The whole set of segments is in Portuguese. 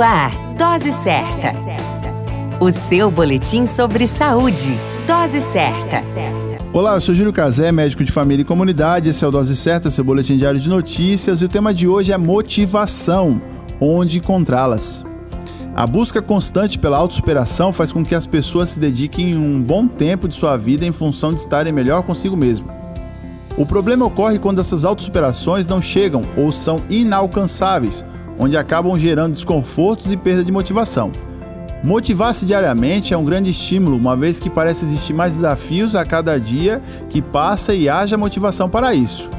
Ar, Dose Certa. O seu boletim sobre saúde. Dose Certa. Olá, eu sou Júlio Cazé, médico de família e comunidade. Esse é o Dose Certa, seu boletim diário de notícias. E o tema de hoje é motivação. Onde encontrá-las? A busca constante pela autossuperação faz com que as pessoas se dediquem um bom tempo de sua vida em função de estarem melhor consigo mesmo. O problema ocorre quando essas autossuperações não chegam ou são inalcançáveis, onde acabam gerando desconfortos e perda de motivação. Motivar-se diariamente é um grande estímulo, uma vez que parece existir mais desafios a cada dia que passa e haja motivação para isso.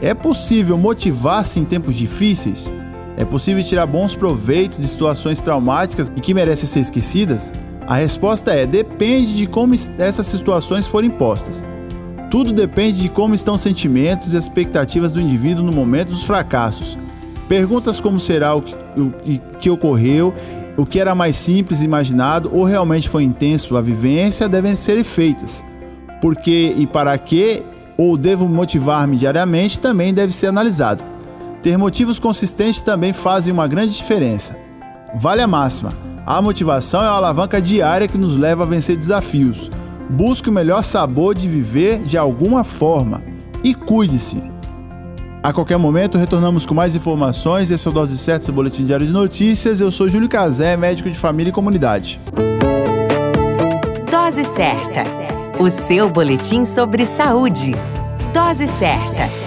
É possível motivar-se em tempos difíceis? É possível tirar bons proveitos de situações traumáticas e que merecem ser esquecidas? A resposta é: depende de como essas situações forem postas. Tudo depende de como estão os sentimentos e as expectativas do indivíduo no momento dos fracassos. Perguntas como será o que, o que ocorreu, o que era mais simples imaginado ou realmente foi intenso a vivência devem ser feitas. Por que e para que ou devo motivar-me diariamente também deve ser analisado. Ter motivos consistentes também fazem uma grande diferença. Vale a máxima: a motivação é uma alavanca diária que nos leva a vencer desafios. Busque o melhor sabor de viver de alguma forma e cuide-se. A qualquer momento retornamos com mais informações. Esse é o Dose Certa, seu boletim diário de notícias. Eu sou Júlio Cazé, médico de família e comunidade. Dose Certa, o seu boletim sobre saúde. Dose Certa.